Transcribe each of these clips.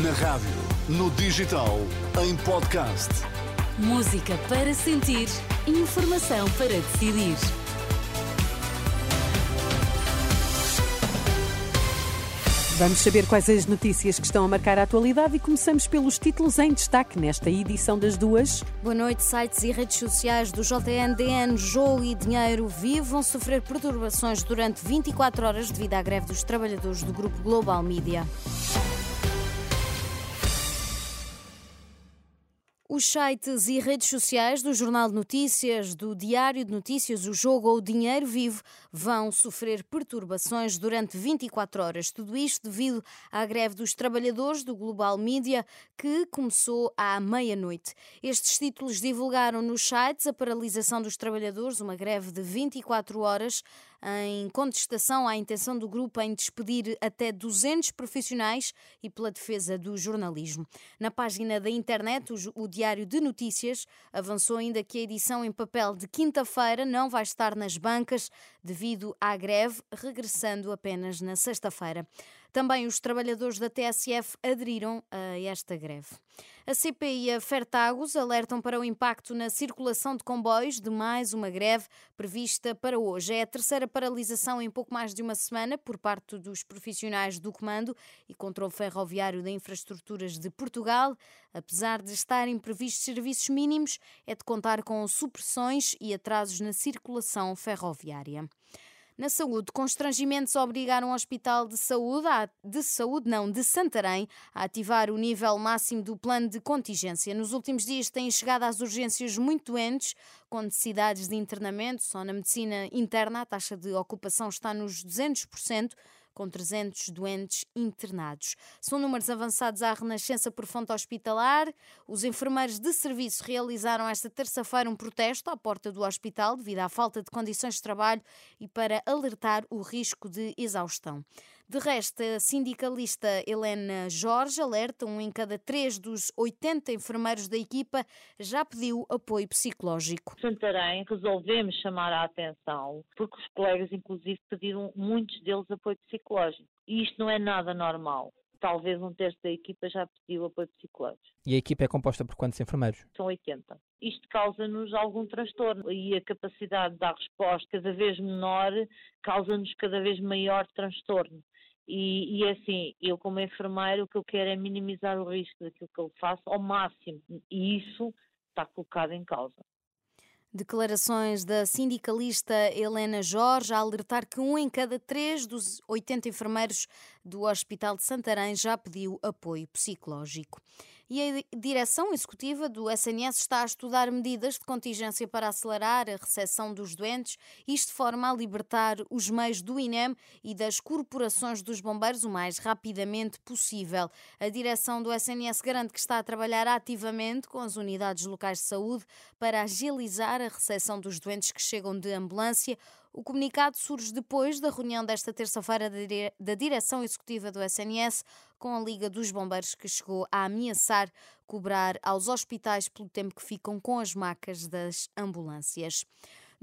Na rádio, no digital, em podcast. Música para sentir, informação para decidir. Vamos saber quais as notícias que estão a marcar a atualidade e começamos pelos títulos em destaque nesta edição das duas. Boa noite. Sites e redes sociais do JNDN, Jogo e Dinheiro Vivo vão sofrer perturbações durante 24 horas devido à greve dos trabalhadores do grupo Global Media. Sites e redes sociais do Jornal de Notícias, do Diário de Notícias, o Jogo ou o Dinheiro Vivo vão sofrer perturbações durante 24 horas. Tudo isto devido à greve dos trabalhadores do Global Media, que começou à meia-noite. Estes títulos divulgaram nos sites a paralisação dos trabalhadores, uma greve de 24 horas em contestação à intenção do grupo em despedir até 200 profissionais e pela defesa do jornalismo. Na página da internet, o Diário de Notícias avançou ainda que a edição em papel de quinta-feira não vai estar nas bancas devido à greve, regressando apenas na sexta-feira. Também os trabalhadores da TSF aderiram a esta greve. A CP e a Fertagos alertam para o impacto na circulação de comboios de mais uma greve prevista para hoje. É a terceira paralisação em pouco mais de uma semana por parte dos profissionais do Comando e Controle Ferroviário de Infraestruturas de Portugal. Apesar de estarem previstos serviços mínimos, é de contar com supressões e atrasos na circulação ferroviária. Na saúde, constrangimentos obrigaram o Hospital de Saúde, de Saúde não, de Santarém, a ativar o nível máximo do plano de contingência. Nos últimos dias têm chegado às urgências muito doentes, com necessidades de internamento. Só na medicina interna a taxa de ocupação está nos 200% com 300 doentes internados. São números avançados à renascença por fonte hospitalar. Os enfermeiros de serviço realizaram esta terça-feira um protesto à porta do hospital devido à falta de condições de trabalho e para alertar o risco de exaustão. De resto, a sindicalista Helena Jorge alerta um em cada três dos 80 enfermeiros da equipa já pediu apoio psicológico. Santarém resolvemos chamar a atenção porque os colegas, inclusive, pediram muitos deles apoio psicológico. E isto não é nada normal talvez um terço da equipa já pediu apoio psicológico. E a equipa é composta por quantos enfermeiros? São 80. Isto causa-nos algum transtorno e a capacidade de dar resposta cada vez menor causa-nos cada vez maior transtorno. E, e é assim, eu como enfermeiro o que eu quero é minimizar o risco daquilo que eu faço ao máximo e isso está colocado em causa. Declarações da sindicalista Helena Jorge a alertar que um em cada três dos 80 enfermeiros do Hospital de Santarém já pediu apoio psicológico e a direção executiva do SNS está a estudar medidas de contingência para acelerar a recepção dos doentes, isto de forma a libertar os meios do INEM e das corporações dos bombeiros o mais rapidamente possível. A direção do SNS garante que está a trabalhar ativamente com as unidades locais de saúde para agilizar a recepção dos doentes que chegam de ambulância o comunicado surge depois da reunião desta terça-feira da direção executiva do SNS com a Liga dos Bombeiros, que chegou a ameaçar cobrar aos hospitais pelo tempo que ficam com as macas das ambulâncias.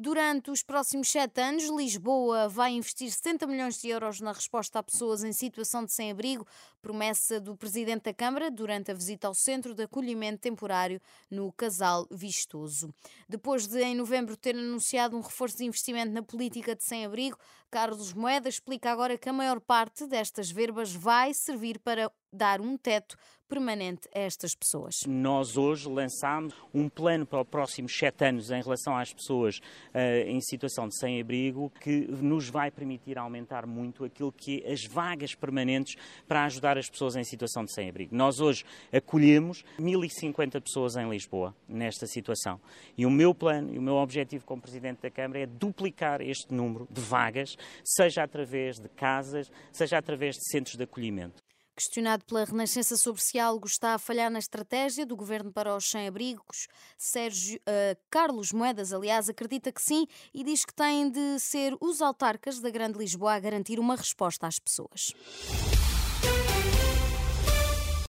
Durante os próximos sete anos, Lisboa vai investir 70 milhões de euros na resposta a pessoas em situação de sem-abrigo, promessa do Presidente da Câmara durante a visita ao Centro de Acolhimento Temporário no Casal Vistoso. Depois de, em novembro, ter anunciado um reforço de investimento na política de sem-abrigo, Carlos Moeda explica agora que a maior parte destas verbas vai servir para dar um teto permanente a estas pessoas. Nós hoje lançámos um plano para os próximos sete anos em relação às pessoas uh, em situação de sem-abrigo que nos vai permitir aumentar muito aquilo que é as vagas permanentes para ajudar as pessoas em situação de sem-abrigo. Nós hoje acolhemos 1.050 pessoas em Lisboa nesta situação e o meu plano e o meu objetivo como Presidente da Câmara é duplicar este número de vagas, seja através de casas, seja através de centros de acolhimento. Questionado pela Renascença sobre se algo está a falhar na estratégia do governo para os sem-abrigos, Sérgio uh, Carlos Moedas, aliás, acredita que sim e diz que têm de ser os autarcas da Grande Lisboa a garantir uma resposta às pessoas.